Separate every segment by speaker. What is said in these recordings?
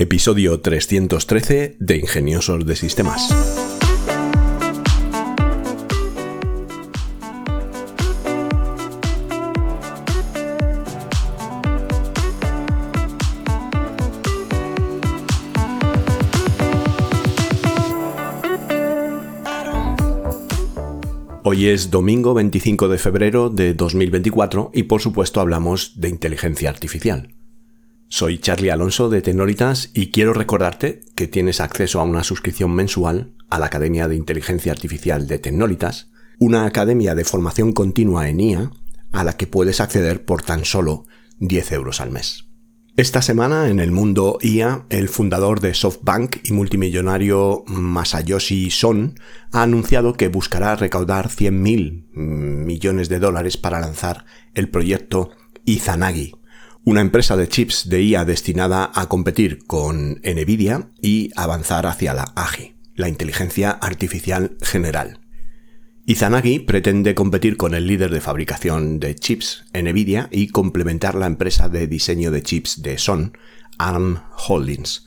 Speaker 1: Episodio 313 de Ingeniosos de Sistemas. Hoy es domingo 25 de febrero de 2024 y por supuesto hablamos de inteligencia artificial. Soy Charlie Alonso de Tenoritas y quiero recordarte que tienes acceso a una suscripción mensual a la Academia de Inteligencia Artificial de Tecnolitas, una academia de formación continua en IA a la que puedes acceder por tan solo 10 euros al mes. Esta semana en el mundo IA, el fundador de SoftBank y multimillonario Masayoshi Son ha anunciado que buscará recaudar 100.000 millones de dólares para lanzar el proyecto Izanagi, una empresa de chips de IA destinada a competir con Nvidia y avanzar hacia la AGI, la inteligencia artificial general. Izanagi pretende competir con el líder de fabricación de chips, Nvidia, y complementar la empresa de diseño de chips de Son, ARM Holdings.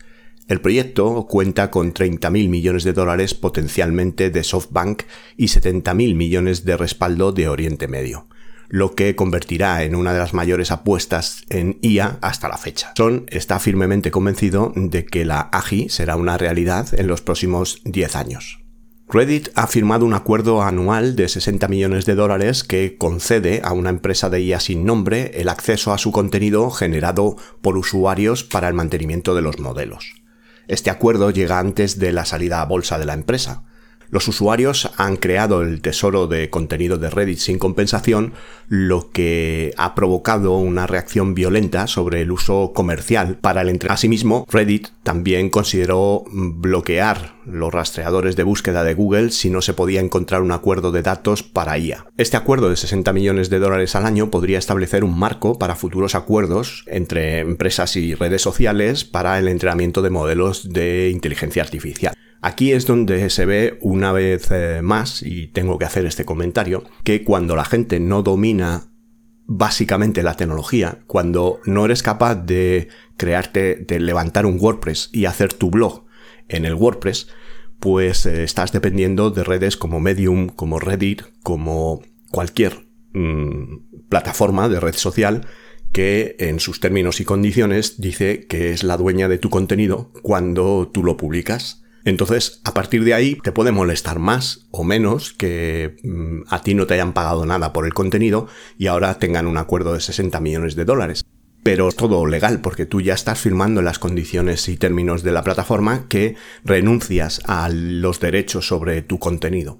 Speaker 1: El proyecto cuenta con 30.000 millones de dólares potencialmente de SoftBank y 70.000 millones de respaldo de Oriente Medio lo que convertirá en una de las mayores apuestas en IA hasta la fecha. Son está firmemente convencido de que la AGI será una realidad en los próximos 10 años. Reddit ha firmado un acuerdo anual de 60 millones de dólares que concede a una empresa de IA sin nombre el acceso a su contenido generado por usuarios para el mantenimiento de los modelos. Este acuerdo llega antes de la salida a bolsa de la empresa, los usuarios han creado el tesoro de contenido de Reddit sin compensación, lo que ha provocado una reacción violenta sobre el uso comercial para el entrenamiento. Asimismo, Reddit también consideró bloquear los rastreadores de búsqueda de Google si no se podía encontrar un acuerdo de datos para IA. Este acuerdo de 60 millones de dólares al año podría establecer un marco para futuros acuerdos entre empresas y redes sociales para el entrenamiento de modelos de inteligencia artificial. Aquí es donde se ve una vez eh, más, y tengo que hacer este comentario, que cuando la gente no domina básicamente la tecnología, cuando no eres capaz de crearte, de levantar un WordPress y hacer tu blog en el WordPress, pues eh, estás dependiendo de redes como Medium, como Reddit, como cualquier mm, plataforma de red social que en sus términos y condiciones dice que es la dueña de tu contenido cuando tú lo publicas entonces, a partir de ahí, te puede molestar más o menos que mm, a ti no te hayan pagado nada por el contenido y ahora tengan un acuerdo de 60 millones de dólares. Pero es todo legal, porque tú ya estás firmando las condiciones y términos de la plataforma que renuncias a los derechos sobre tu contenido.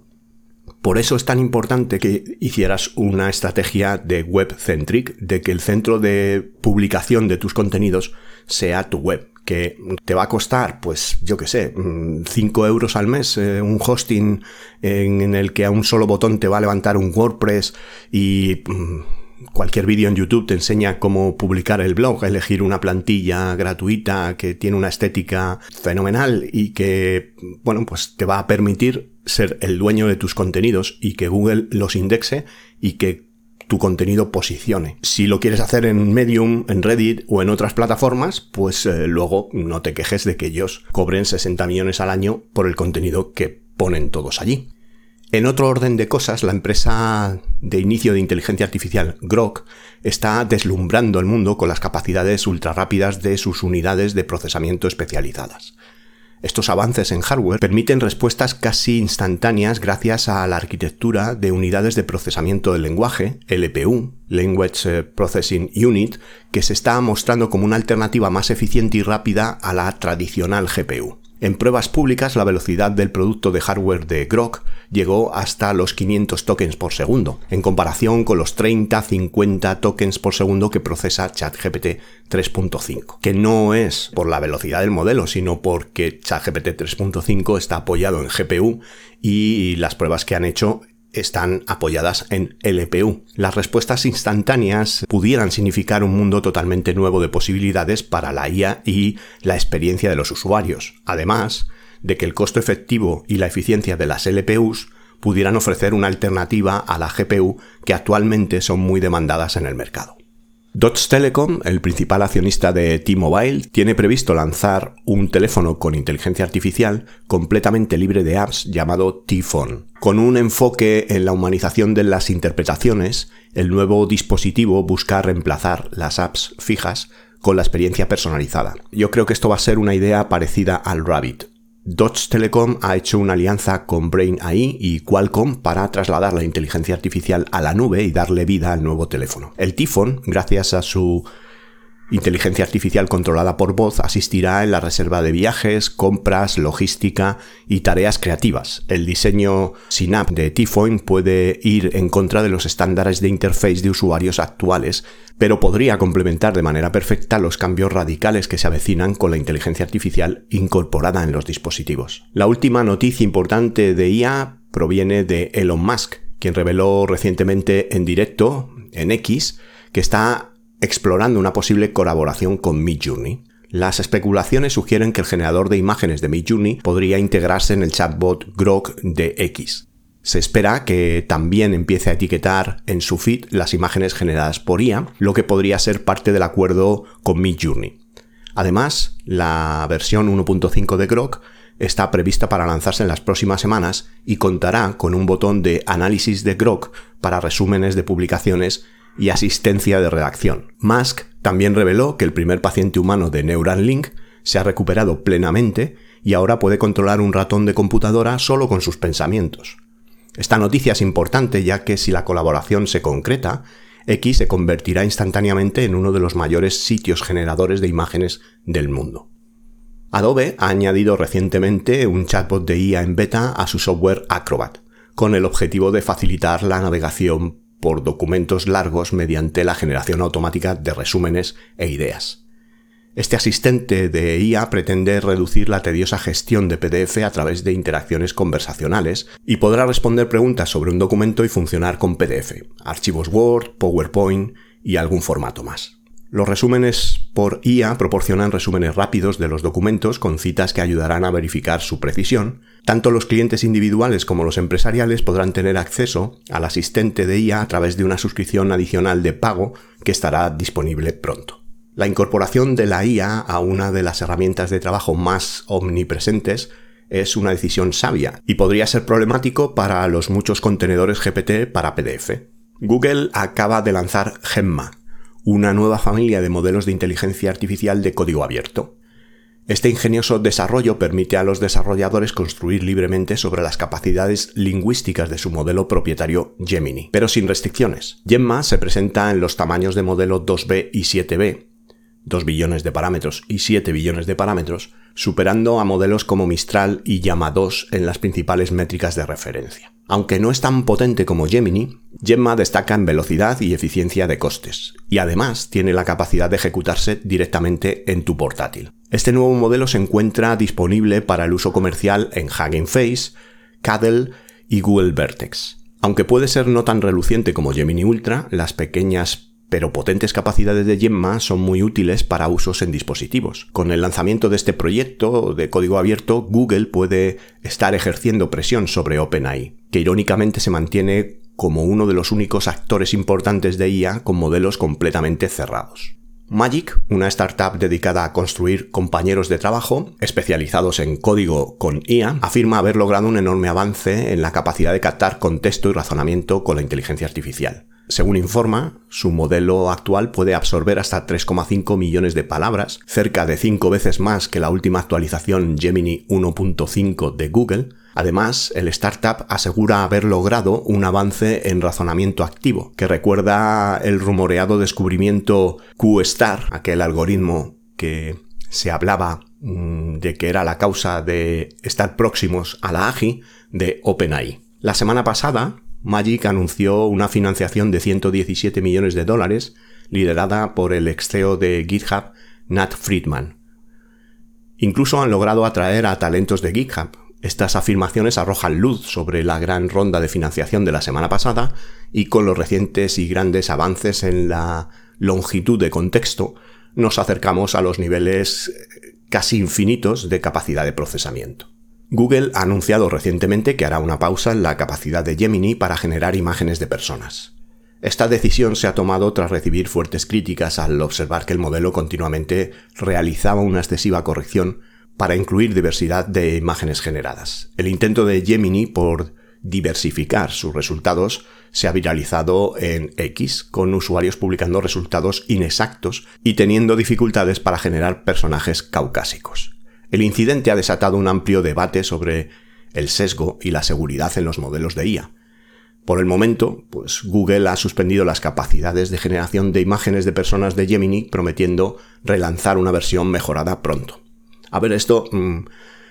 Speaker 1: Por eso es tan importante que hicieras una estrategia de web centric, de que el centro de publicación de tus contenidos sea tu web que te va a costar, pues yo qué sé, 5 mm, euros al mes, eh, un hosting en, el que a un solo botón te va a levantar un WordPress y mm, cualquier vídeo en YouTube te enseña cómo publicar el blog, elegir una plantilla gratuita que tiene una estética fenomenal y que, bueno, pues te va a permitir ser el dueño de tus contenidos y que Google los indexe y que tu contenido posicione. Si lo quieres hacer en Medium, en Reddit o en otras plataformas, pues eh, luego no te quejes de que ellos cobren 60 millones al año por el contenido que ponen todos allí. En otro orden de cosas, la empresa de inicio de inteligencia artificial Grok está deslumbrando el mundo con las capacidades ultra rápidas de sus unidades de procesamiento especializadas. Estos avances en hardware permiten respuestas casi instantáneas gracias a la arquitectura de unidades de procesamiento del lenguaje, LPU, Language eh, Processing Unit, que se está mostrando como una alternativa más eficiente y rápida a la tradicional GPU. En pruebas públicas, la velocidad del producto de hardware de Grok llegó hasta los 500 tokens por segundo, en comparación con los 30-50 tokens por segundo que procesa ChatGPT 3.5, que no es por la velocidad del modelo, sino porque ChatGPT 3.5 está apoyado en GPU y las pruebas que han hecho están apoyadas en LPU. Las respuestas instantáneas pudieran significar un mundo totalmente nuevo de posibilidades para la IA y la experiencia de los usuarios, además de que el costo efectivo y la eficiencia de las LPUs pudieran ofrecer una alternativa a la GPU que actualmente son muy demandadas en el mercado. Dodge Telecom, el principal accionista de T-Mobile, tiene previsto lanzar un teléfono con inteligencia artificial completamente libre de apps llamado T-Phone. Con un enfoque en la humanización de las interpretaciones, el nuevo dispositivo busca reemplazar las apps fijas con la experiencia personalizada. Yo creo que esto va a ser una idea parecida al Rabbit, Dodge Telecom ha hecho una alianza con Brain AI y Qualcomm para trasladar la inteligencia artificial a la nube y darle vida al nuevo teléfono. El Tifon, gracias a su inteligencia artificial controlada por voz, asistirá en la reserva de viajes, compras, logística y tareas creativas. El diseño SYNAP de Tifon puede ir en contra de los estándares de interface de usuarios actuales, pero podría complementar de manera perfecta los cambios radicales que se avecinan con la inteligencia artificial incorporada en los dispositivos. La última noticia importante de IA proviene de Elon Musk, quien reveló recientemente en directo, en X, que está explorando una posible colaboración con Midjourney. Las especulaciones sugieren que el generador de imágenes de Midjourney podría integrarse en el chatbot Grok de X. Se espera que también empiece a etiquetar en su feed las imágenes generadas por IA, lo que podría ser parte del acuerdo con Midjourney. Además, la versión 1.5 de Grok está prevista para lanzarse en las próximas semanas y contará con un botón de análisis de Grok para resúmenes de publicaciones y asistencia de redacción. Musk también reveló que el primer paciente humano de Neuralink se ha recuperado plenamente y ahora puede controlar un ratón de computadora solo con sus pensamientos. Esta noticia es importante ya que si la colaboración se concreta, X se convertirá instantáneamente en uno de los mayores sitios generadores de imágenes del mundo. Adobe ha añadido recientemente un chatbot de IA en beta a su software Acrobat, con el objetivo de facilitar la navegación por documentos largos mediante la generación automática de resúmenes e ideas. Este asistente de IA pretende reducir la tediosa gestión de PDF a través de interacciones conversacionales y podrá responder preguntas sobre un documento y funcionar con PDF, archivos Word, PowerPoint y algún formato más. Los resúmenes por IA proporcionan resúmenes rápidos de los documentos con citas que ayudarán a verificar su precisión. Tanto los clientes individuales como los empresariales podrán tener acceso al asistente de IA a través de una suscripción adicional de pago que estará disponible pronto. La incorporación de la IA a una de las herramientas de trabajo más omnipresentes es una decisión sabia y podría ser problemático para los muchos contenedores GPT para PDF. Google acaba de lanzar Gemma, una nueva familia de modelos de inteligencia artificial de código abierto. Este ingenioso desarrollo permite a los desarrolladores construir libremente sobre las capacidades lingüísticas de su modelo propietario Gemini, pero sin restricciones. Gemma se presenta en los tamaños de modelo 2B y 7B, 2 billones de parámetros y 7 billones de parámetros, superando a modelos como Mistral y Llama 2 en las principales métricas de referencia. Aunque no es tan potente como Gemini, Gemma destaca en velocidad y eficiencia de costes, y además tiene la capacidad de ejecutarse directamente en tu portátil. Este nuevo modelo se encuentra disponible para el uso comercial en Hugging Face, Cadel y Google Vertex. Aunque puede ser no tan reluciente como Gemini Ultra, las pequeñas pero potentes capacidades de Gemma son muy útiles para usos en dispositivos. Con el lanzamiento de este proyecto de código abierto, Google puede estar ejerciendo presión sobre OpenAI, que irónicamente se mantiene como uno de los únicos actores importantes de IA con modelos completamente cerrados. Magic, una startup dedicada a construir compañeros de trabajo especializados en código con IA, afirma haber logrado un enorme avance en la capacidad de captar contexto y razonamiento con la inteligencia artificial. Según informa, su modelo actual puede absorber hasta 3,5 millones de palabras, cerca de 5 veces más que la última actualización Gemini 1.5 de Google. Además, el startup asegura haber logrado un avance en razonamiento activo, que recuerda el rumoreado descubrimiento Q-Star, aquel algoritmo que se hablaba mm, de que era la causa de estar próximos a la AGI de OpenAI. La semana pasada, Magic anunció una financiación de 117 millones de dólares liderada por el ex CEO de GitHub, Nat Friedman. Incluso han logrado atraer a talentos de GitHub. Estas afirmaciones arrojan luz sobre la gran ronda de financiación de la semana pasada y con los recientes y grandes avances en la longitud de contexto, nos acercamos a los niveles casi infinitos de capacidad de procesamiento. Google ha anunciado recientemente que hará una pausa en la capacidad de Gemini para generar imágenes de personas. Esta decisión se ha tomado tras recibir fuertes críticas al observar que el modelo continuamente realizaba una excesiva corrección para incluir diversidad de imágenes generadas. El intento de Gemini por diversificar sus resultados se ha viralizado en X, con usuarios publicando resultados inexactos y teniendo dificultades para generar personajes caucásicos. El incidente ha desatado un amplio debate sobre el sesgo y la seguridad en los modelos de IA. Por el momento, pues Google ha suspendido las capacidades de generación de imágenes de personas de Gemini, prometiendo relanzar una versión mejorada pronto. A ver, esto mm,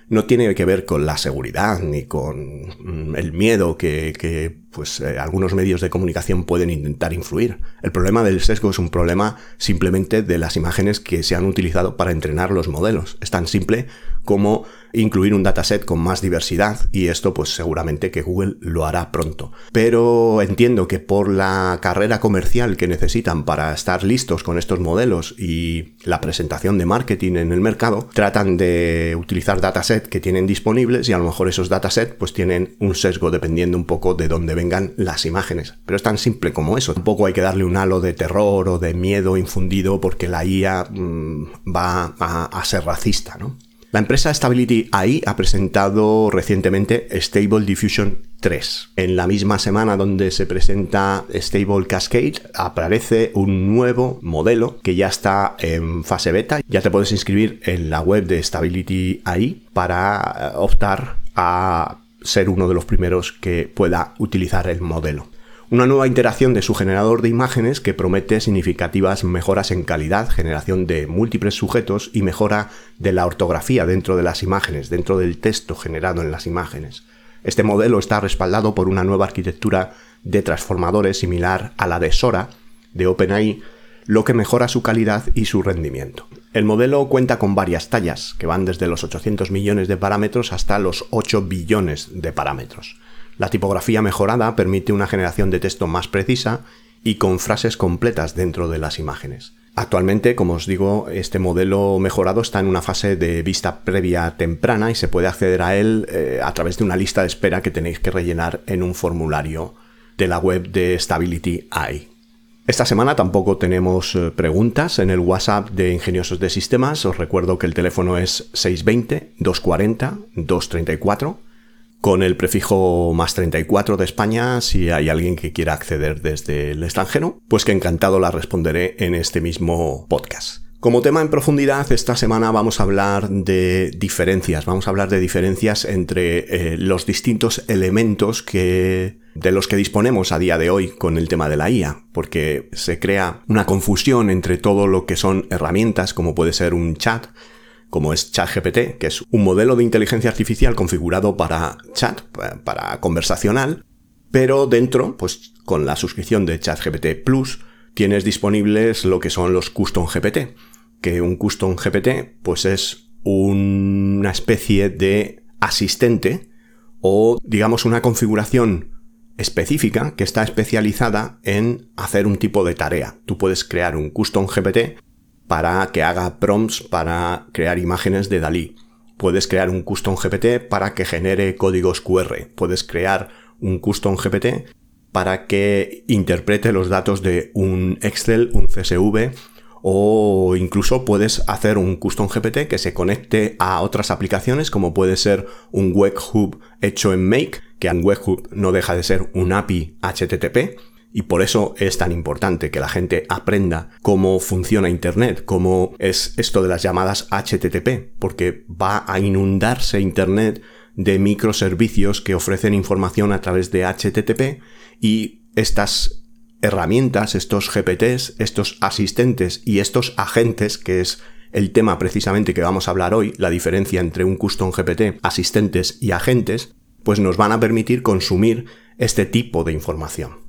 Speaker 1: no tiene que ver con la seguridad ni con mm, el miedo que, pues, eh, algunos medios de comunicación pueden intentar influir. El problema del sesgo es un problema simplemente de las imágenes que se han utilizado para entrenar los modelos. Es tan simple como incluir un dataset con más diversidad y esto pues seguramente que Google lo hará pronto. Pero entiendo que por la carrera comercial que necesitan para estar listos con estos modelos y la presentación de marketing en el mercado, tratan de utilizar dataset que tienen disponibles y a lo mejor esos datasets pues tienen un sesgo dependiendo un poco de dónde vengan las imágenes. Pero es tan simple como eso. Tampoco hay que darle un halo de terror o de miedo infundido porque la IA mm, va a, a ser racista, ¿no? La empresa Stability AI ha presentado recientemente Stable Diffusion 3. En la misma semana donde se presenta Stable Cascade aparece un nuevo modelo que ya está en fase beta. Ya te puedes inscribir en la web de Stability AI para eh, optar a ser uno de los primeros que pueda utilizar el modelo una nueva interacción de su generador de imágenes que promete significativas mejoras en calidad, generación de múltiples sujetos y mejora de la ortografía dentro de las imágenes, dentro del texto generado en las imágenes. Este modelo está respaldado por una nueva arquitectura de transformadores similar a la de Sora de OpenAI, lo que mejora su calidad y su rendimiento. El modelo cuenta con varias tallas, que van desde los 800 millones de parámetros hasta los 8 billones de parámetros. La tipografía mejorada permite una generación de texto más precisa y con frases completas dentro de las imágenes. Actualmente, como os digo, este modelo mejorado está en una fase de vista previa temprana y se puede acceder a él eh, a través de una lista de espera que tenéis que rellenar en un formulario de la web de Stability AI. Esta semana tampoco tenemos eh, preguntas en el WhatsApp de Ingeniosos de Sistemas. Os recuerdo que el teléfono es 620 240 234 con el prefijo más 34 de España si hay alguien que quiera acceder desde el extranjero, pues que encantado la responderé en este mismo podcast. Como tema en profundidad, esta semana vamos a hablar de diferencias, vamos a hablar de diferencias entre eh, los distintos elementos que de los que disponemos a día de hoy con el tema de la IA, porque se crea una confusión entre todo lo que son herramientas, como puede ser un chat, como es ChatGPT, que es un modelo de inteligencia artificial configurado para chat, para conversacional, pero dentro, pues con la suscripción de ChatGPT Plus, tienes disponibles lo que son los Custom GPT, que un Custom GPT, pues es una especie de asistente o digamos una configuración específica que está especializada en hacer un tipo de tarea. Tú puedes crear un custom GPT para que haga prompts para crear imágenes de Dalí. Puedes crear un custom GPT para que genere códigos QR. Puedes crear un custom GPT para que interprete los datos de un Excel, un CSV o incluso puedes hacer un custom GPT que se conecte a otras aplicaciones como puede ser un webhook hecho en Make, que un webhook no deja de ser un API HTTP y por eso es tan importante que la gente aprenda cómo funciona Internet, cómo es esto de las llamadas HTTP, porque va a inundarse Internet de microservicios que ofrecen información a través de HTTP y estas herramientas, estos GPTs, estos asistentes y estos agentes, que es el tema precisamente que vamos a hablar hoy, la diferencia entre un custom GPT, asistentes y agentes, pues nos van a permitir consumir este tipo de información.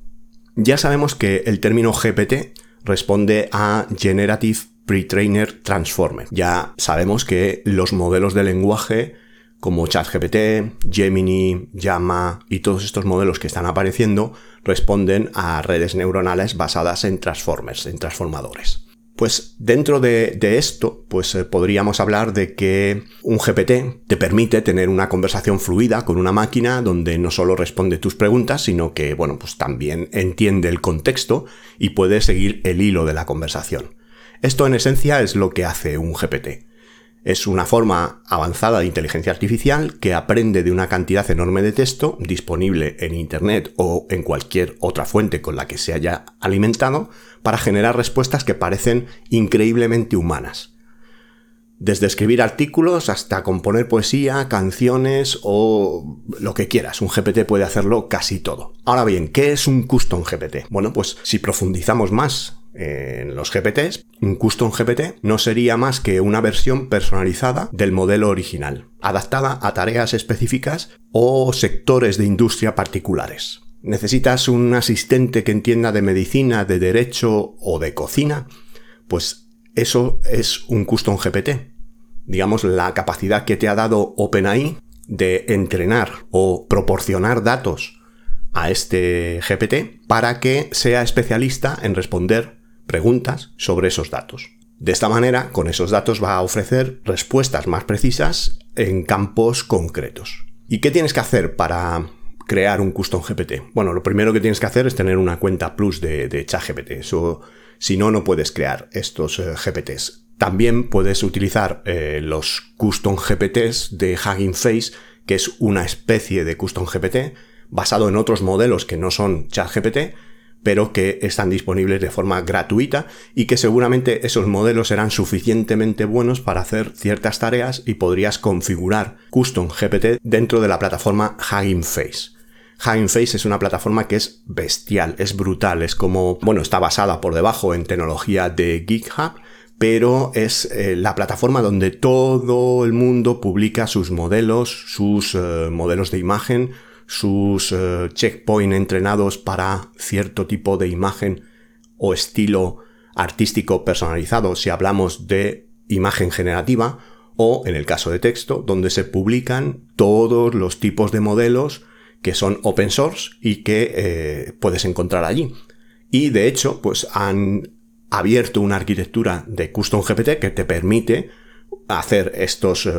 Speaker 1: Ya sabemos que el término GPT responde a Generative Pre-Trainer Transformer. Ya sabemos que los modelos de lenguaje como ChatGPT, Gemini, Llama y todos estos modelos que están apareciendo responden a redes neuronales basadas en transformers, en transformadores. Pues dentro de, esto, pues eh, podríamos hablar de que un GPT te permite tener una conversación fluida con una máquina donde no solo responde tus preguntas, sino que, bueno, pues también entiende el contexto y puede seguir el hilo de la conversación. Esto en esencia es lo que hace un GPT. Es una forma avanzada de inteligencia artificial que aprende de una cantidad enorme de texto disponible en Internet o en cualquier otra fuente con la que se haya alimentado para generar respuestas que parecen increíblemente humanas. Desde escribir artículos hasta componer poesía, canciones o lo que quieras. Un GPT puede hacerlo casi todo. Ahora bien, ¿qué es un custom GPT? Bueno, pues si profundizamos más en los GPTs, un custom GPT no sería más que una versión personalizada del modelo original, adaptada a tareas específicas o sectores de industria particulares. ¿Necesitas un asistente que entienda de medicina, de derecho o de cocina? Pues eso es un custom GPT. Digamos, la capacidad que te ha dado OpenAI de entrenar o proporcionar datos a este GPT para que sea especialista en responder preguntas sobre esos datos. De esta manera, con esos datos va a ofrecer respuestas más precisas en campos concretos. ¿Y qué tienes que hacer para crear un custom GPT? Bueno, lo primero que tienes que hacer es tener una cuenta plus de, de ChatGPT. Eso, si no, no puedes crear estos eh, GPTs. También puedes utilizar eh, los custom GPTs de Hugging Face, que es una especie de custom GPT basado en otros modelos que no son ChatGPT, pero que están disponibles de forma gratuita y que seguramente esos modelos serán suficientemente buenos para hacer ciertas tareas y podrías configurar Custom GPT dentro de la plataforma Hugging Face. Hugging Face es una plataforma que es bestial, es brutal, es como, bueno, está basada por debajo en tecnología de GitHub, pero es eh, la plataforma donde todo el mundo publica sus modelos, sus eh, modelos de imagen, sus eh, checkpoints entrenados para cierto tipo de imagen o estilo artístico personalizado si hablamos de imagen generativa o en el caso de texto donde se publican todos los tipos de modelos que son open source y que eh, puedes encontrar allí. Y de hecho, pues han abierto una arquitectura de Custom GPT que te permite hacer estos eh,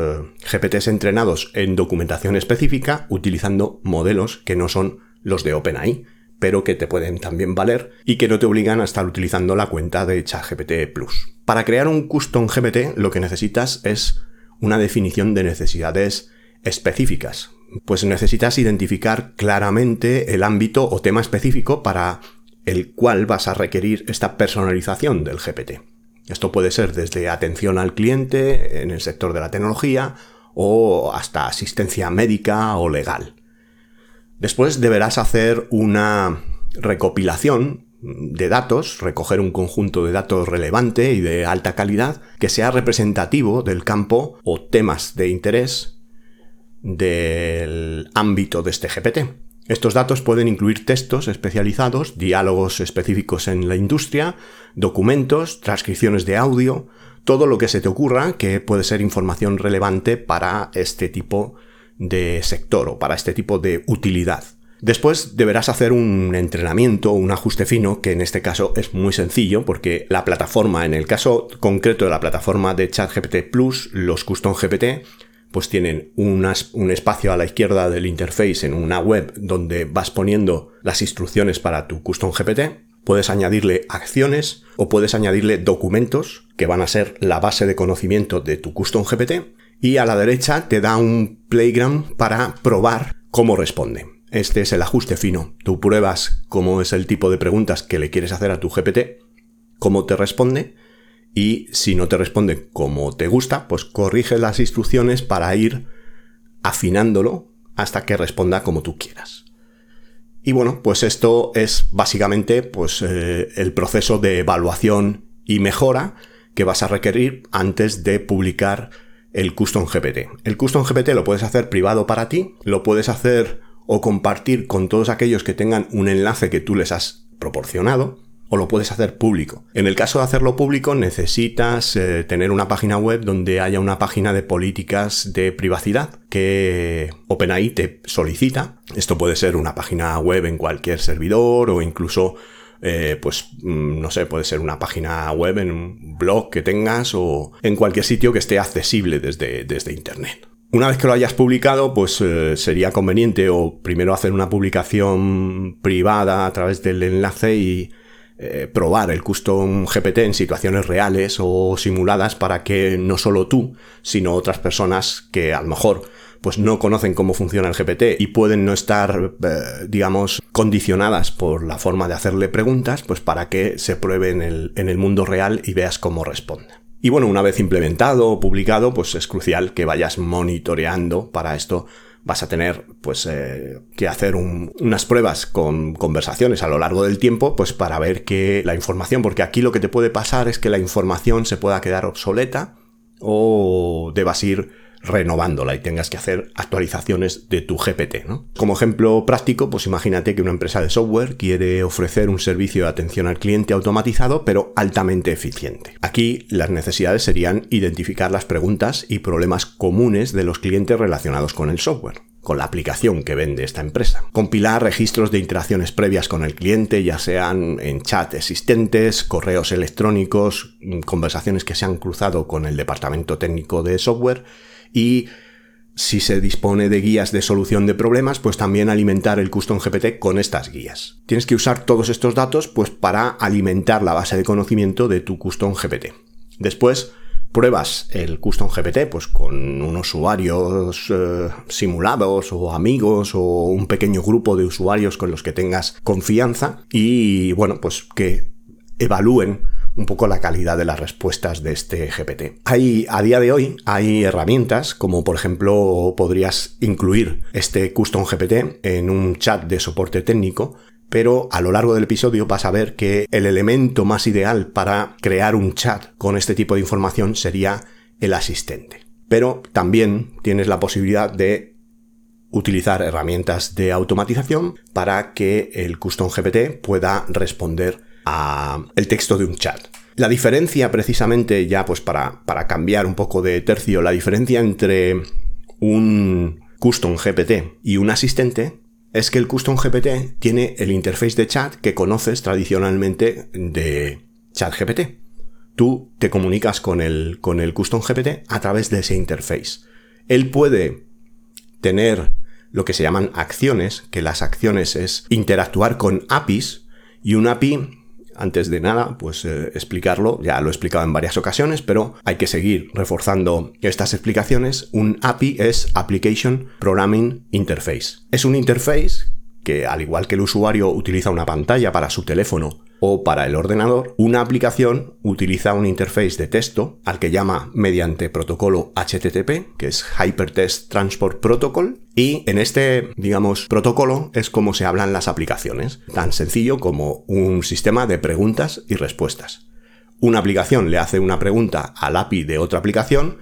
Speaker 1: GPTs entrenados en documentación específica utilizando modelos que no son los de OpenAI, pero que te pueden también valer y que no te obligan a estar utilizando la cuenta de ChatGPT Plus. Para crear un custom GPT lo que necesitas es una definición de necesidades específicas. Pues necesitas identificar claramente el ámbito o tema específico para el cual vas a requerir esta personalización del GPT. Esto puede ser desde atención al cliente en el sector de la tecnología o hasta asistencia médica o legal. Después deberás hacer una recopilación de datos, recoger un conjunto de datos relevante y de alta calidad que sea representativo del campo o temas de interés del ámbito de este GPT. Estos datos pueden incluir textos especializados, diálogos específicos en la industria, documentos, transcripciones de audio, todo lo que se te ocurra que puede ser información relevante para este tipo de sector o para este tipo de utilidad. Después deberás hacer un entrenamiento, un ajuste fino, que en este caso es muy sencillo porque la plataforma, en el caso concreto de la plataforma de ChatGPT Plus, los Custom GPT, pues tienen un espacio a la izquierda del interface en una web donde vas poniendo las instrucciones para tu custom GPT. Puedes añadirle acciones o puedes añadirle documentos que van a ser la base de conocimiento de tu custom GPT. Y a la derecha te da un playground para probar cómo responde. Este es el ajuste fino. Tú pruebas cómo es el tipo de preguntas que le quieres hacer a tu GPT, cómo te responde y si no te responde como te gusta, pues corrige las instrucciones para ir afinándolo hasta que responda como tú quieras. Y bueno, pues esto es básicamente pues, eh, el proceso de evaluación y mejora que vas a requerir antes de publicar el Custom GPT. El Custom GPT lo puedes hacer privado para ti, lo puedes hacer o compartir con todos aquellos que tengan un enlace que tú les has proporcionado o lo puedes hacer público. En el caso de hacerlo público necesitas eh, tener una página web donde haya una página de políticas de privacidad que OpenAI te solicita. Esto puede ser una página web en cualquier servidor o incluso eh, pues mm, no sé, puede ser una página web en un blog que tengas o en cualquier sitio que esté accesible desde, desde Internet. Una vez que lo hayas publicado, pues eh, sería conveniente o primero hacer una publicación privada a través del enlace y eh, probar el custom GPT en situaciones reales o simuladas para que no solo tú, sino otras personas que a lo mejor pues no conocen cómo funciona el GPT y pueden no estar, eh, digamos, condicionadas por la forma de hacerle preguntas, pues para que se pruebe en el, en el mundo real y veas cómo responde. Y bueno, una vez implementado o publicado, pues es crucial que vayas monitoreando para esto vas a tener pues eh, que hacer unas pruebas con conversaciones a lo largo del tiempo pues para ver que la información porque aquí lo que te puede pasar es que la información se pueda quedar obsoleta o debas ir renovándola y tengas que hacer actualizaciones de tu GPT. ¿no? Como ejemplo práctico, pues imagínate que una empresa de software quiere ofrecer un servicio de atención al cliente automatizado, pero altamente eficiente. Aquí las necesidades serían identificar las preguntas y problemas comunes de los clientes relacionados con el software con la aplicación que vende esta empresa. Compilar registros de interacciones previas con el cliente, ya sean en chat existentes, correos electrónicos, conversaciones que se han cruzado con el departamento técnico de software y si se dispone de guías de solución de problemas, pues también alimentar el Custom GPT con estas guías. Tienes que usar todos estos datos pues para alimentar la base de conocimiento de tu Custom GPT. Después pruebas el Custom GPT pues con unos usuarios eh, simulados o amigos o un pequeño grupo de usuarios con los que tengas confianza y bueno, pues que evalúen un poco la calidad de las respuestas de este GPT. Hay, a día de hoy, hay herramientas como por ejemplo podrías incluir este Custom GPT en un chat de soporte técnico pero a lo largo del episodio vas a ver que el elemento más ideal para crear un chat con este tipo de información sería el asistente. Pero también tienes la posibilidad de utilizar herramientas de automatización para que el Custom GPT pueda responder a el texto de un chat. La diferencia precisamente ya pues para, para cambiar un poco de tercio, la diferencia entre un custom GPT y un asistente es que el custom GPT tiene el interface de chat que conoces tradicionalmente de ChatGPT. Tú te comunicas con el, con el custom GPT a través de ese interface. Él puede tener lo que se llaman acciones, que las acciones es interactuar con APIs y un API antes de nada, pues eh, explicarlo, ya lo he explicado en varias ocasiones, pero hay que seguir reforzando estas explicaciones. Un API es Application Programming Interface. Es un interface que, al igual que el usuario utiliza una pantalla para su teléfono o para el ordenador, una aplicación utiliza un interface de texto al que llama mediante protocolo HTTP, que es Hypertext Transport Protocol, y en este, digamos, protocolo es como se hablan las aplicaciones, tan sencillo como un sistema de preguntas y respuestas. Una aplicación le hace una pregunta al API de otra aplicación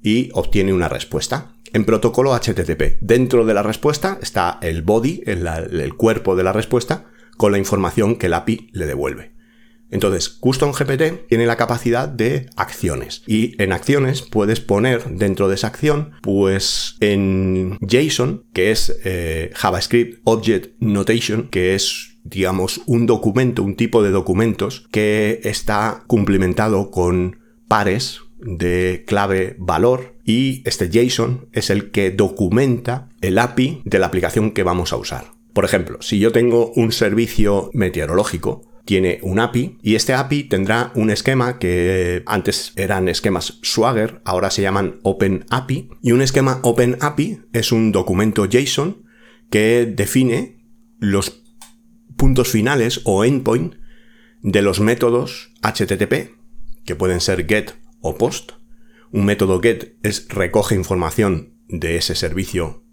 Speaker 1: y obtiene una respuesta. En protocolo HTTP, dentro de la respuesta está el body, el, cuerpo de la respuesta, con la información que el API le devuelve. Entonces, Custom GPT tiene la capacidad de acciones y en acciones puedes poner dentro de esa acción, pues en JSON, que es eh, JavaScript Object Notation, que es digamos un documento, un tipo de documentos que está cumplimentado con pares de clave valor y este JSON es el que documenta el API de la aplicación que vamos a usar. Por ejemplo, si yo tengo un servicio meteorológico, tiene un API y este API tendrá un esquema que antes eran esquemas Swagger, ahora se llaman Open API y un esquema Open API es un documento JSON que define los puntos finales o endpoint de los métodos HTTP, que pueden ser get o post. Un método get es recoge información de ese servicio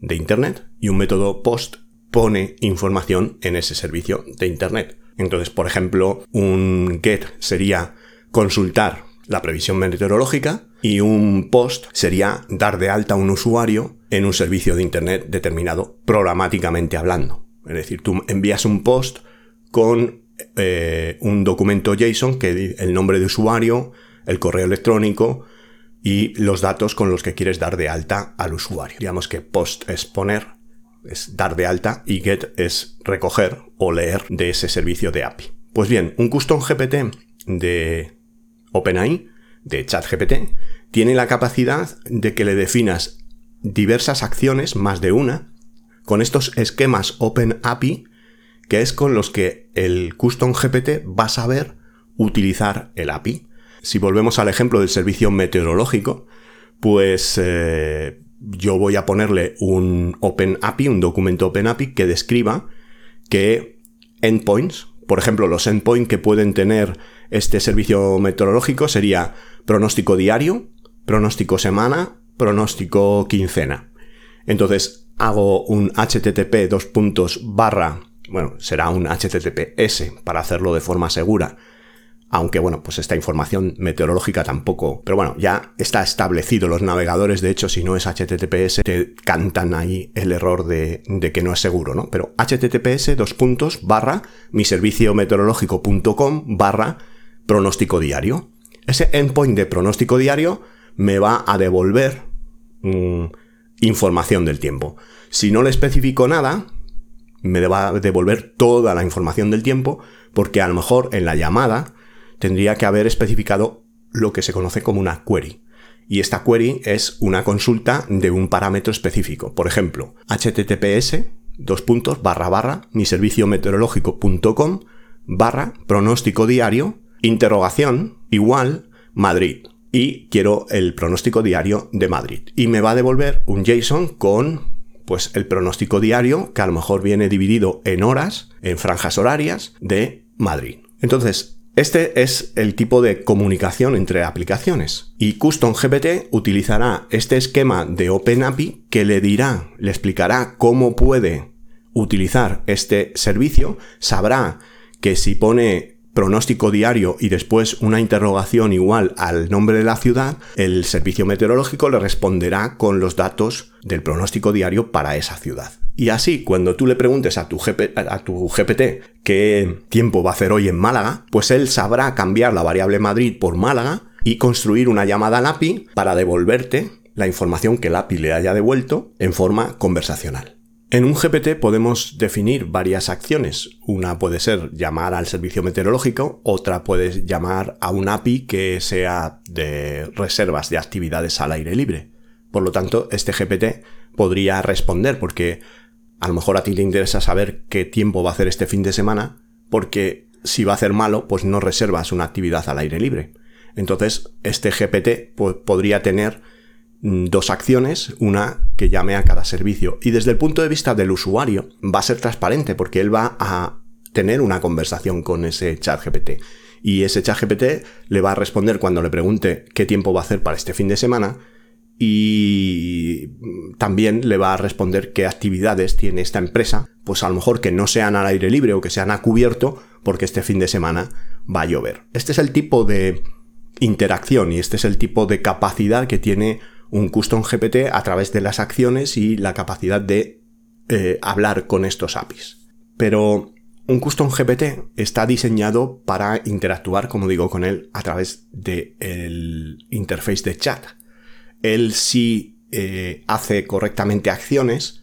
Speaker 1: de Internet y un método post pone información en ese servicio de Internet. Entonces, por ejemplo, un get sería consultar la previsión meteorológica y un post sería dar de alta a un usuario en un servicio de Internet determinado, programáticamente hablando. Es decir, tú envías un post con eh, un documento JSON que el nombre de usuario, el correo electrónico y los datos con los que quieres dar de alta al usuario. Digamos que post es poner es dar de alta y get es recoger o leer de ese servicio de API. Pues bien, un custom GPT de OpenAI, de ChatGPT, tiene la capacidad de que le definas diversas acciones, más de una, con estos esquemas OpenAPI, que es con los que el custom GPT va a saber utilizar el API. Si volvemos al ejemplo del servicio meteorológico, pues eh, yo voy a ponerle un OpenAPI, un documento OpenAPI que describa que endpoints, por ejemplo, los endpoints que pueden tener este servicio meteorológico sería pronóstico diario, pronóstico semana, pronóstico quincena. Entonces hago un http dos puntos barra, bueno, será un https para hacerlo de forma segura, aunque bueno, pues esta información meteorológica tampoco, pero bueno, ya está establecido los navegadores, de hecho si no es HTTPS te cantan ahí el error de, que no es seguro, ¿no? Pero HTTPS dos puntos barra mi meteorológico.com barra pronóstico diario. Ese endpoint de pronóstico diario me va a devolver mm, información del tiempo. Si no le especifico nada, me va a devolver toda la información del tiempo porque a lo mejor en la llamada tendría que haber especificado lo que se conoce como una query. Y esta query es una consulta de un parámetro específico. Por ejemplo, https dos puntos barra meteorológico.com barra pronóstico diario interrogación igual Madrid y quiero el pronóstico diario de Madrid y me va a devolver un JSON con pues el pronóstico diario que a lo mejor viene dividido en horas, en franjas horarias de Madrid. Entonces, este es el tipo de comunicación entre aplicaciones. Y Custom GPT utilizará este esquema de OpenAPI que le dirá, le explicará cómo puede utilizar este servicio, sabrá que si pone pronóstico diario y después una interrogación igual al nombre de la ciudad, el servicio meteorológico le responderá con los datos del pronóstico diario para esa ciudad. Y así, cuando tú le preguntes a tu, GPT qué tiempo va a hacer hoy en Málaga, pues él sabrá cambiar la variable Madrid por Málaga y construir una llamada al API para devolverte la información que el API le haya devuelto en forma conversacional. En un GPT podemos definir varias acciones. Una puede ser llamar al servicio meteorológico, otra puede llamar a un API que sea de reservas de actividades al aire libre. Por lo tanto, este GPT podría responder porque a lo mejor a ti te interesa saber qué tiempo va a hacer este fin de semana, porque si va a hacer malo, pues no reservas una actividad al aire libre. Entonces, este GPT pues, podría tener mm, dos acciones, una que llame a cada servicio. Y desde el punto de vista del usuario, va a ser transparente porque él va a tener una conversación con ese chat GPT. Y ese chat GPT le va a responder cuando le pregunte qué tiempo va a hacer para este fin de semana y también le va a responder qué actividades tiene esta empresa, pues a lo mejor que no sean al aire libre o que sean a cubierto porque este fin de semana va a llover. Este es el tipo de interacción y este es el tipo de capacidad que tiene un custom GPT a través de las acciones y la capacidad de eh, hablar con estos APIs. Pero un custom GPT está diseñado para interactuar, como digo, con él a través del interface de chat él sí eh, hace correctamente acciones,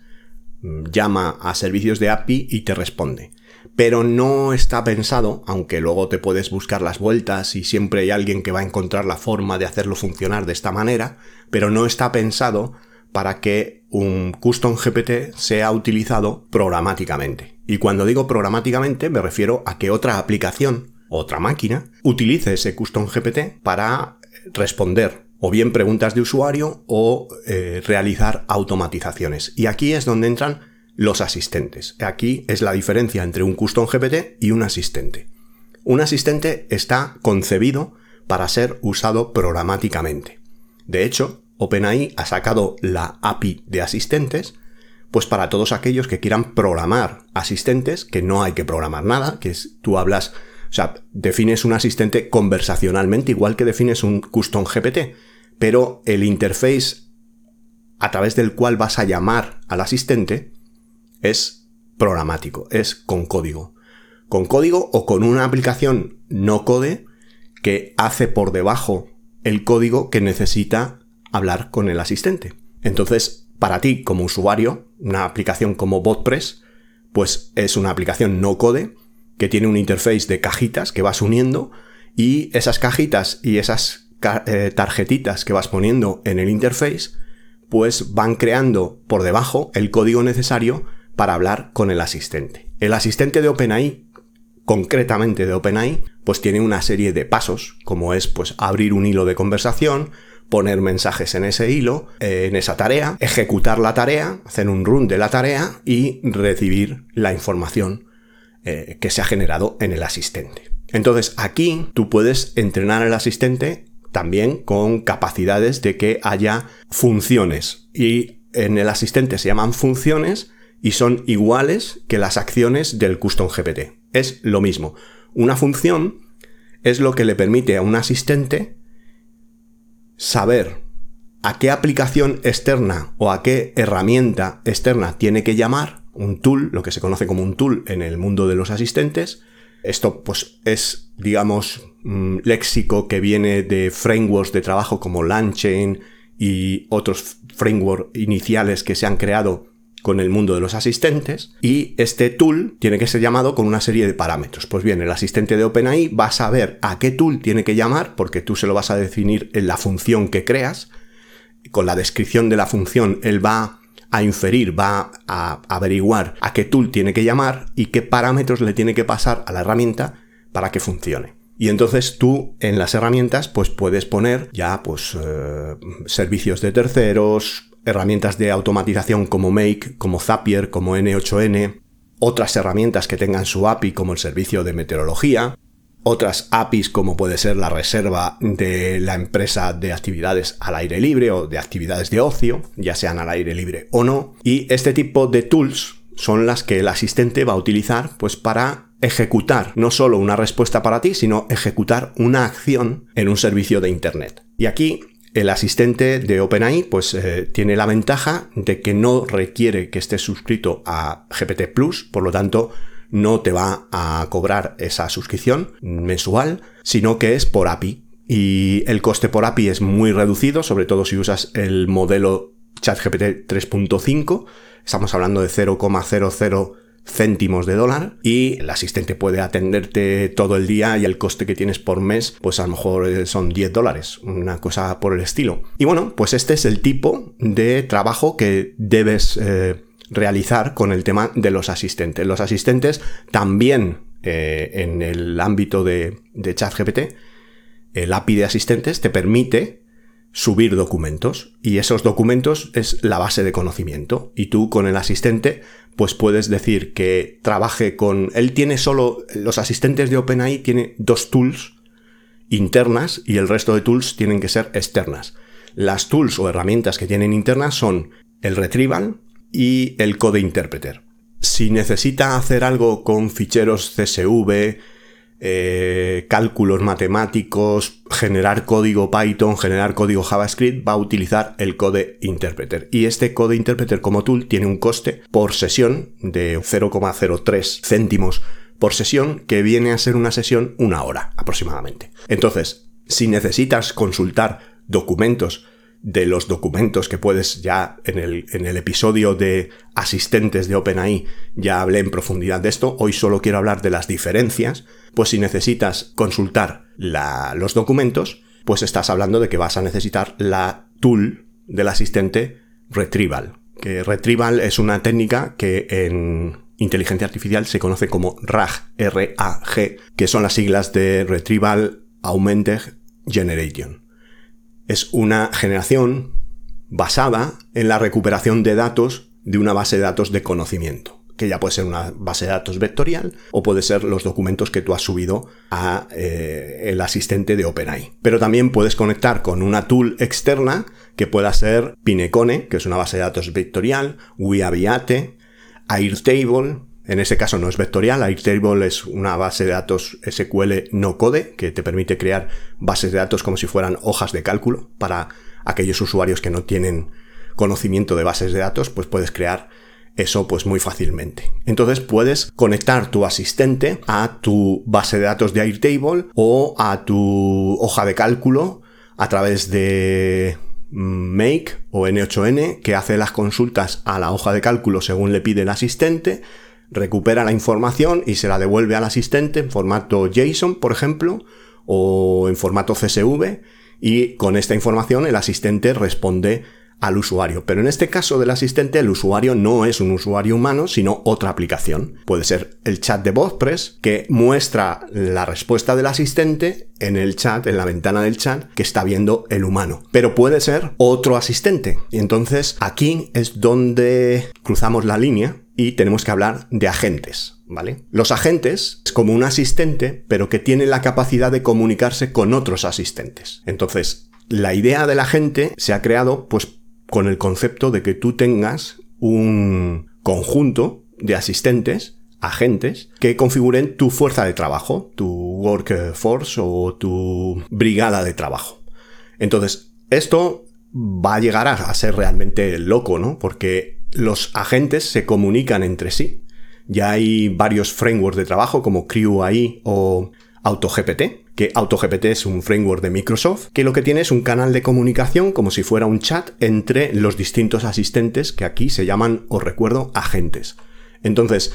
Speaker 1: mm, llama a servicios de API y te responde. Pero no está pensado, aunque luego te puedes buscar las vueltas y siempre hay alguien que va a encontrar la forma de hacerlo funcionar de esta manera, pero no está pensado para que un custom GPT sea utilizado programáticamente. Y cuando digo programáticamente me refiero a que otra aplicación, otra máquina, utilice ese custom GPT para responder o bien preguntas de usuario o eh, realizar automatizaciones. Y aquí es donde entran los asistentes. Aquí es la diferencia entre un custom GPT y un asistente. Un asistente está concebido para ser usado programáticamente. De hecho, OpenAI ha sacado la API de asistentes, pues para todos aquellos que quieran programar asistentes, que no hay que programar nada, que es, tú hablas, sea, defines un asistente conversacionalmente, igual que defines un custom GPT pero el interface a través del cual vas a llamar al asistente es programático, es con código. Con código o con una aplicación no code que hace por debajo el código que necesita hablar con el asistente. Entonces, para ti como usuario, una aplicación como BotPress, pues es una aplicación no code que tiene un interface de cajitas que vas uniendo y esas cajitas y esas eh, tarjetitas que vas poniendo en el interface pues van creando por debajo el código necesario para hablar con el asistente. El asistente de OpenAI, concretamente de OpenAI, pues tiene una serie de pasos, como es pues abrir un hilo de conversación, poner mensajes en ese hilo, eh, en esa tarea, ejecutar la tarea, hacer un run de la tarea y recibir la información eh, que se ha generado en el asistente. Entonces aquí tú puedes entrenar al asistente también con capacidades de que haya funciones. Y en el asistente se llaman funciones y son iguales que las acciones del Custom GPT. Es lo mismo. Una función es lo que le permite a un asistente saber a qué aplicación externa o a qué herramienta externa tiene que llamar, un tool, lo que se conoce como un tool en el mundo de los asistentes. Esto pues es, digamos, mm, léxico que viene de frameworks de trabajo como LangChain y otros frameworks iniciales que se han creado con el mundo de los asistentes y este tool tiene que ser llamado con una serie de parámetros. Pues bien, el asistente de OpenAI va a saber a qué tool tiene que llamar porque tú se lo vas a definir en la función que creas. Con la descripción de la función él va a inferir, va a averiguar a qué tool tiene que llamar y qué parámetros le tiene que pasar a la herramienta para que funcione. Y entonces tú en las herramientas pues puedes poner ya pues eh, servicios de terceros, herramientas de automatización como Make, como Zapier, como N8N, otras herramientas que tengan su API como el servicio de meteorología, otras APIs como puede ser la reserva de la empresa de actividades al aire libre o de actividades de ocio, ya sean al aire libre o no, y este tipo de tools son las que el asistente va a utilizar pues para ejecutar no solo una respuesta para ti, sino ejecutar una acción en un servicio de internet. Y aquí el asistente de OpenAI pues eh, tiene la ventaja de que no requiere que estés suscrito a GPT Plus, por lo tanto no te va a cobrar esa suscripción mensual, sino que es por API. Y el coste por API es muy reducido, sobre todo si usas el modelo ChatGPT 3.5. Estamos hablando de 0,00 céntimos de dólar y el asistente puede atenderte todo el día y el coste que tienes por mes pues a lo mejor eh, son 10 dólares, una cosa por el estilo. Y bueno, pues este es el tipo de trabajo que debes eh, realizar con el tema de los asistentes. Los asistentes también eh, en el ámbito de, de ChatGPT, el API de asistentes te permite subir documentos y esos documentos es la base de conocimiento y tú con el asistente pues puedes decir que trabaje con él tiene solo los asistentes de OpenAI tiene dos tools internas y el resto de tools tienen que ser externas. Las tools o herramientas que tienen internas son el retrieval y el code interpreter. Si necesita hacer algo con ficheros CSV, eh, cálculos matemáticos, generar código Python, generar código JavaScript, va a utilizar el Code Interpreter. Y este Code Interpreter como tool tiene un coste por sesión de 0,03 céntimos por sesión, que viene a ser una sesión una hora aproximadamente. Entonces, si necesitas consultar documentos de los documentos que puedes ya en el, en el episodio de asistentes de OpenAI ya hablé en profundidad de esto, hoy solo quiero hablar de las diferencias, pues si necesitas consultar los documentos, pues estás hablando de que vas a necesitar la tool del asistente Retrieval, que Retrieval es una técnica que en inteligencia artificial se conoce como RAG, R-A-G, que son las siglas de Retrieval Augmented Generation es una generación basada en la recuperación de datos de una base de datos de conocimiento, que ya puede ser una base de datos vectorial o puede ser los documentos que tú has subido a eh, el asistente de OpenAI. Pero también puedes conectar con una tool externa que pueda ser Pinecone, que es una base de datos vectorial, Wiaviate, Airtable, en ese caso no es vectorial, Airtable es una base de datos SQL no code que te permite crear bases de datos como si fueran hojas de cálculo para aquellos usuarios que no tienen conocimiento de bases de datos, pues puedes crear eso pues muy fácilmente. Entonces puedes conectar tu asistente a tu base de datos de Airtable o a tu hoja de cálculo a través de Make o N8N que hace las consultas a la hoja de cálculo según le pide el asistente, recupera la información y se la devuelve al asistente en formato JSON, por ejemplo, o en formato CSV, y con esta información el asistente responde al usuario. Pero en este caso del asistente, el usuario no es un usuario humano, sino otra aplicación. Puede ser el chat de VozPress, que muestra la respuesta del asistente en el chat, en la ventana del chat, que está viendo el humano. Pero puede ser otro asistente. Y entonces aquí es donde cruzamos la línea y tenemos que hablar de agentes. ¿Vale? Los agentes es como un asistente, pero que tiene la capacidad de comunicarse con otros asistentes. Entonces, la idea del agente se ha creado, pues, con el concepto de que tú tengas un conjunto de asistentes, agentes, que configuren tu fuerza de trabajo, tu workforce o tu brigada de trabajo. Entonces, esto va a llegar a, ser realmente loco, ¿no? Porque los agentes se comunican entre sí. Ya hay varios frameworks de trabajo como Crew AI o AutoGPT, que AutoGPT es un framework de Microsoft, que lo que tiene es un canal de comunicación como si fuera un chat entre los distintos asistentes que aquí se llaman, os recuerdo, agentes. Entonces,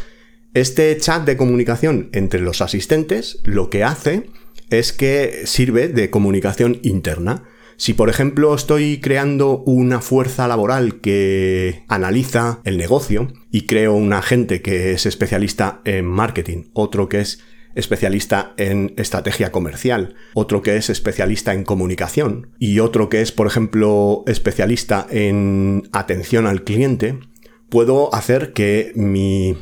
Speaker 1: este chat de comunicación entre los asistentes lo que hace es que sirve de comunicación interna. Si por ejemplo estoy creando una fuerza laboral que analiza el negocio y creo un agente que es especialista en marketing, otro que es especialista en estrategia comercial, otro que es especialista en comunicación y otro que es, por ejemplo, especialista en atención al cliente, puedo hacer que mi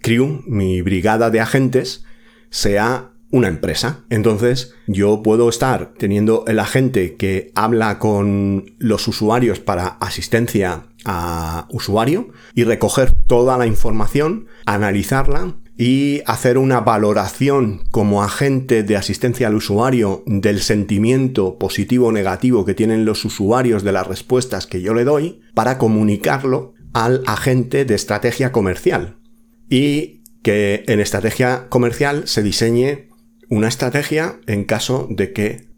Speaker 1: crew, mi brigada de agentes, sea una empresa. Entonces yo puedo estar teniendo el agente que habla con los usuarios para asistencia a usuario y recoger toda la información, analizarla y hacer una valoración como agente de asistencia al usuario del sentimiento positivo o negativo que tienen los usuarios de las respuestas que yo le doy para comunicarlo al agente de estrategia comercial. Y que en estrategia comercial se diseñe una estrategia en caso de que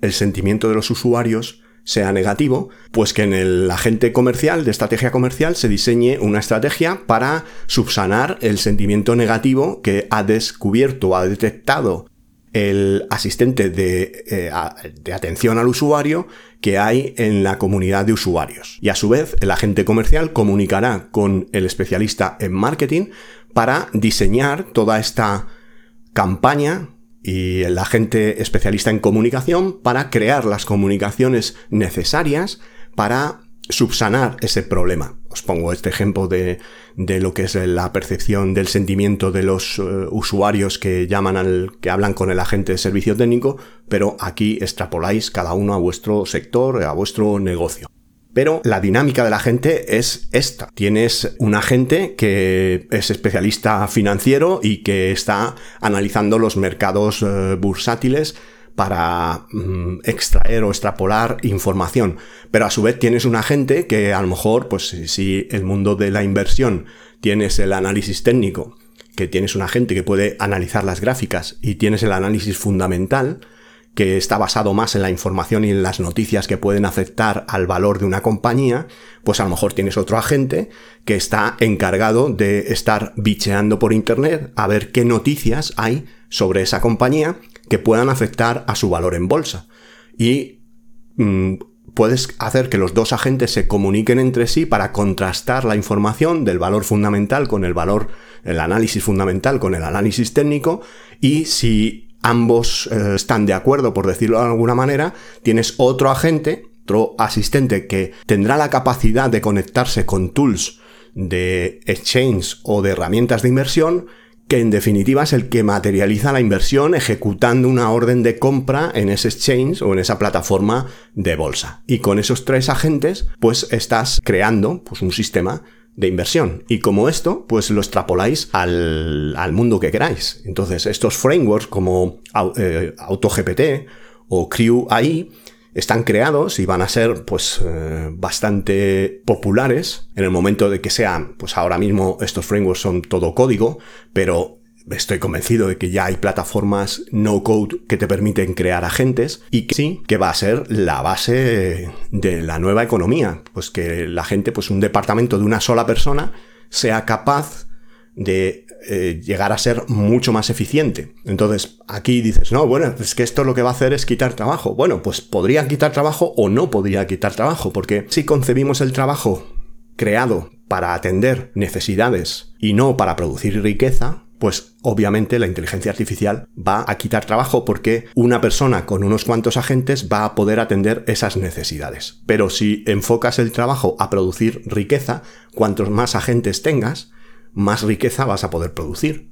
Speaker 1: el sentimiento de los usuarios sea negativo, pues que en el agente comercial, de estrategia comercial, se diseñe una estrategia para subsanar el sentimiento negativo que ha descubierto ha detectado el asistente de, eh, de, atención al usuario que hay en la comunidad de usuarios. Y a su vez, el agente comercial comunicará con el especialista en marketing para diseñar toda esta campaña y el agente especialista en comunicación para crear las comunicaciones necesarias para subsanar ese problema. Os pongo este ejemplo de, de lo que es la percepción del sentimiento de los eh, usuarios que llaman al, que hablan con el agente de servicio técnico, pero aquí extrapoláis cada uno a vuestro sector, a vuestro negocio. Pero la dinámica de la gente es esta. Tienes un agente que es especialista financiero y que está analizando los mercados eh, bursátiles para mm, extraer o extrapolar información. Pero a su vez tienes un agente que a lo mejor, pues si el mundo de la inversión tienes el análisis técnico, que tienes un agente que puede analizar las gráficas y tienes el análisis fundamental, que está basado más en la información y en las noticias que pueden afectar al valor de una compañía, pues a lo mejor tienes otro agente que está encargado de estar bicheando por internet a ver qué noticias hay sobre esa compañía que puedan afectar a su valor en bolsa. Y mm, puedes hacer que los dos agentes se comuniquen entre sí para contrastar la información del valor fundamental con el valor, el análisis fundamental con el análisis técnico y si ambos eh, están de acuerdo, por decirlo de alguna manera, tienes otro agente, otro asistente que tendrá la capacidad de conectarse con tools de exchange o de herramientas de inversión, que en definitiva es el que materializa la inversión ejecutando una orden de compra en ese exchange o en esa plataforma de bolsa. Y con esos tres agentes, pues estás creando pues, un sistema de inversión. Y como esto, pues lo extrapoláis al, al mundo que queráis. Entonces, estos frameworks como eh, AutoGPT o Crew AI están creados y van a ser pues eh, bastante populares en el momento de que sean, pues ahora mismo estos frameworks son todo código, pero estoy convencido de que ya hay plataformas no code que te permiten crear agentes y que sí, que va a ser la base de la nueva economía. Pues que la gente, pues un departamento de una sola persona sea capaz de eh, llegar a ser mucho más eficiente. Entonces, aquí dices, no, bueno, es que esto lo que va a hacer es quitar trabajo. Bueno, pues podría quitar trabajo o no podría quitar trabajo, porque si concebimos el trabajo creado para atender necesidades y no para producir riqueza, pues obviamente la inteligencia artificial va a quitar trabajo porque una persona con unos cuantos agentes va a poder atender esas necesidades. Pero si enfocas el trabajo a producir riqueza, cuantos más agentes tengas, más riqueza vas a poder producir.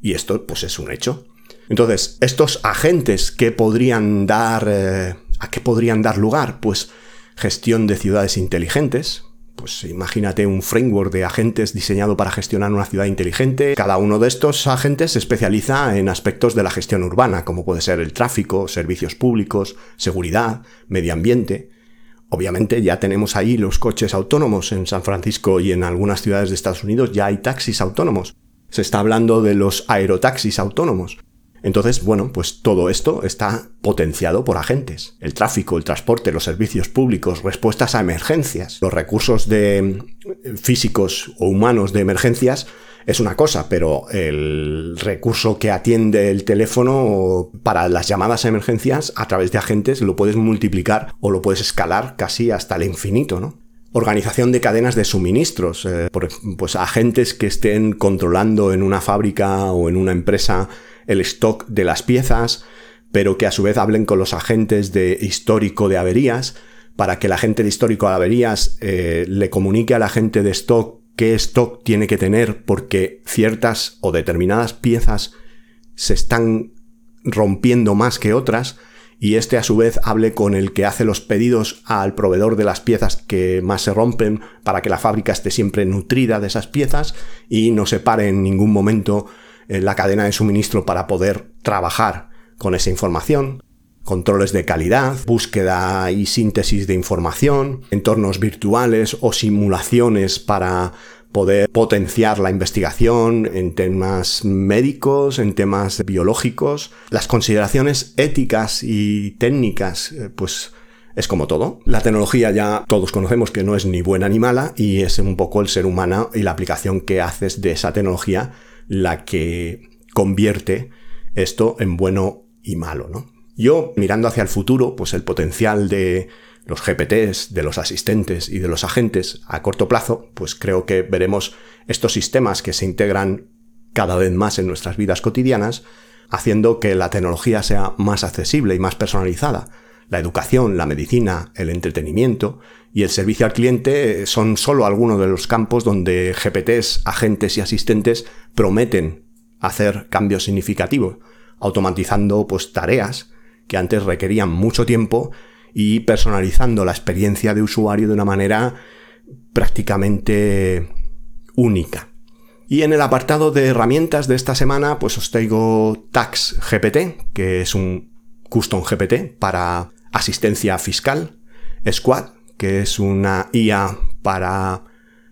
Speaker 1: Y esto pues es un hecho. Entonces, estos agentes que podrían dar eh, a qué podrían dar lugar, pues gestión de ciudades inteligentes, pues imagínate un framework de agentes diseñado para gestionar una ciudad inteligente. Cada uno de estos agentes se especializa en aspectos de la gestión urbana, como puede ser el tráfico, servicios públicos, seguridad, medio ambiente. Obviamente ya tenemos ahí los coches autónomos en San Francisco y en algunas ciudades de Estados Unidos ya hay taxis autónomos. Se está hablando de los aerotaxis autónomos. Entonces, bueno, pues todo esto está potenciado por agentes. El tráfico, el transporte, los servicios públicos, respuestas a emergencias, los recursos de eh, físicos o humanos de emergencias es una cosa, pero el recurso que atiende el teléfono para las llamadas a emergencias a través de agentes lo puedes multiplicar o lo puedes escalar casi hasta el infinito, ¿no? Organización de cadenas de suministros, eh, pues agentes que estén controlando en una fábrica o en una empresa el stock de las piezas, pero que a su vez hablen con los agentes de histórico de averías, para que el agente de histórico de averías eh, le comunique al agente de stock qué stock tiene que tener porque ciertas o determinadas piezas se están rompiendo más que otras y este a su vez hable con el que hace los pedidos al proveedor de las piezas que más se rompen para que la fábrica esté siempre nutrida de esas piezas y no se pare en ningún momento la cadena de suministro para poder trabajar con esa información, controles de calidad, búsqueda y síntesis de información, entornos virtuales o simulaciones para poder potenciar la investigación en temas médicos, en temas biológicos. Las consideraciones éticas y técnicas, eh, pues es como todo. La tecnología ya todos conocemos que no es ni buena ni mala y es un poco el ser humano y la aplicación que haces de esa tecnología la que convierte esto en bueno y malo, ¿no? Yo, mirando hacia el futuro, pues el potencial de los GPTs, de los asistentes y de los agentes a corto plazo, pues creo que veremos estos sistemas que se integran cada vez más en nuestras vidas cotidianas, haciendo que la tecnología sea más accesible y más personalizada. La educación, la medicina, el entretenimiento y el servicio al cliente son solo algunos de los campos donde GPTs, agentes y asistentes prometen hacer cambios significativos, automatizando pues tareas que antes requerían mucho tiempo y personalizando la experiencia de usuario de una manera prácticamente única. Y en el apartado de herramientas de esta semana, pues os traigo Tax GPT, que es un custom GPT para asistencia fiscal, Squad, que es una IA para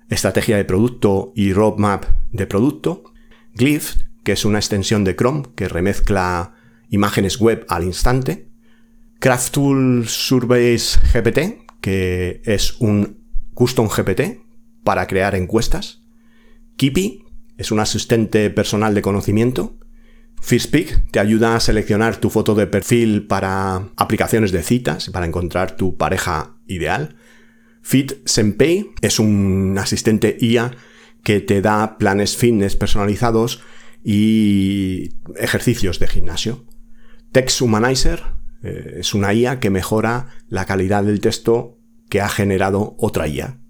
Speaker 1: estrategia de producto y roadmap de producto, Glyph, que es una extensión de Chrome que remezcla imágenes web al instante, Crafttool Surveys GPT, que es un custom GPT para crear encuestas, Kipi, es un asistente personal de conocimiento, FirstPick te ayuda a seleccionar tu foto de perfil para aplicaciones de citas, para encontrar tu pareja ideal. Fit Senpei es un asistente IA que te da planes fitness personalizados y ejercicios de gimnasio. Text Humanizer eh, es una IA que mejora la calidad del texto que ha generado otra IA.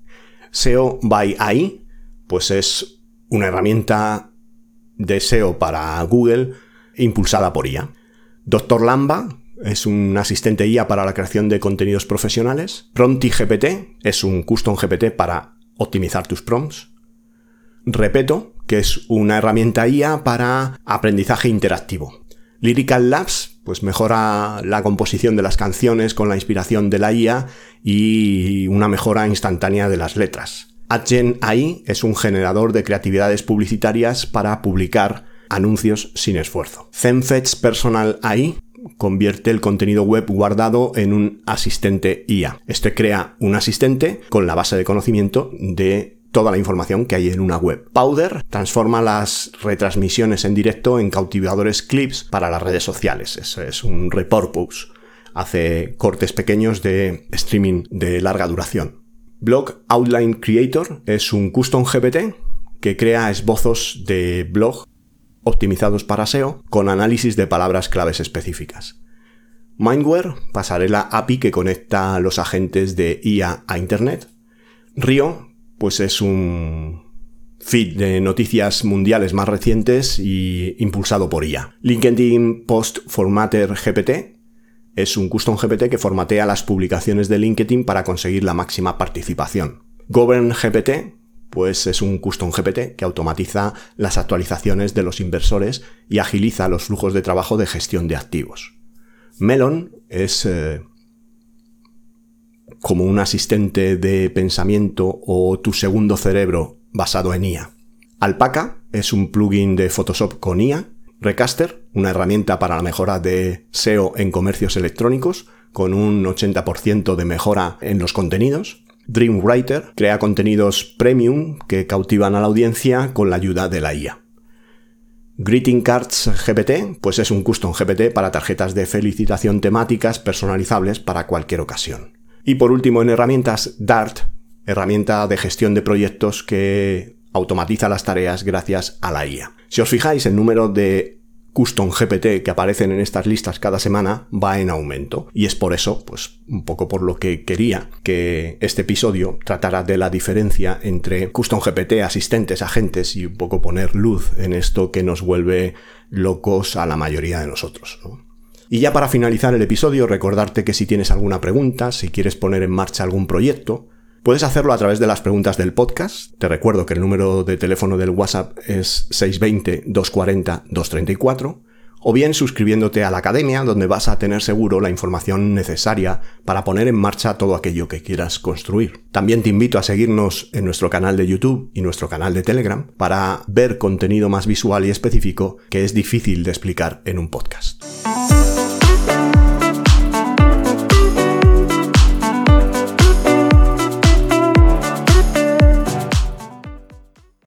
Speaker 1: SEO by AI, pues es una herramienta de SEO para Google impulsada por IA. Doctor Lamba es un asistente IA para la creación de contenidos profesionales. Prompti GPT es un custom GPT para optimizar tus prompts. Repeto, que es una herramienta IA para aprendizaje interactivo. Lyrical Labs, pues mejora la composición de las canciones con la inspiración de la IA y una mejora instantánea de las letras. AdGen AI es un generador de creatividades publicitarias para publicar anuncios sin esfuerzo. ZenFetch Personal AI convierte el contenido web guardado en un asistente IA. Este crea un asistente con la base de conocimiento de toda la información que hay en una web. Powder transforma las retransmisiones en directo en cautivadores clips para las redes sociales. Es, un repurpose. Hace cortes pequeños de streaming de larga duración. Blog Outline Creator es un custom GPT que crea esbozos de blog optimizados para SEO con análisis de palabras claves específicas. Mindware, pasarela API que conecta los agentes de IA a Internet. Rio, pues es un feed de noticias mundiales más recientes y impulsado por IA. LinkedIn Post Formatter GPT es un custom GPT que formatea las publicaciones de LinkedIn para conseguir la máxima participación. Govern GPT pues es un custom GPT que automatiza las actualizaciones de los inversores y agiliza los flujos de trabajo de gestión de activos. Melon es eh, como un asistente de pensamiento o tu segundo cerebro basado en IA. Alpaca es un plugin de Photoshop con IA. Recaster, una herramienta para la mejora de SEO en comercios electrónicos, con un 80% de mejora en los contenidos. Dreamwriter crea contenidos premium que cautivan a la audiencia con la ayuda de la IA. Greeting Cards GPT, pues es un custom GPT para tarjetas de felicitación temáticas personalizables para cualquier ocasión. Y por último, en herramientas, Dart, herramienta de gestión de proyectos que automatiza las tareas gracias a la IA. Si os fijáis, el número de custom GPT que aparecen en estas listas cada semana va en aumento. Y es por eso, pues un poco por lo que quería que este episodio tratara de la diferencia entre custom GPT, asistentes, agentes y un poco poner luz en esto que nos vuelve locos a la mayoría de nosotros. Y ya para finalizar el episodio, recordarte que si tienes alguna pregunta, si quieres poner en marcha algún proyecto, Puedes hacerlo a través de las preguntas del podcast. Te recuerdo que el número de teléfono del WhatsApp es 620-240-234. O bien suscribiéndote a la academia, donde vas a tener seguro la información necesaria para poner en marcha todo aquello que quieras construir. También te invito a seguirnos en nuestro canal de YouTube y nuestro canal de Telegram para ver contenido más visual y específico que es difícil de explicar en un podcast.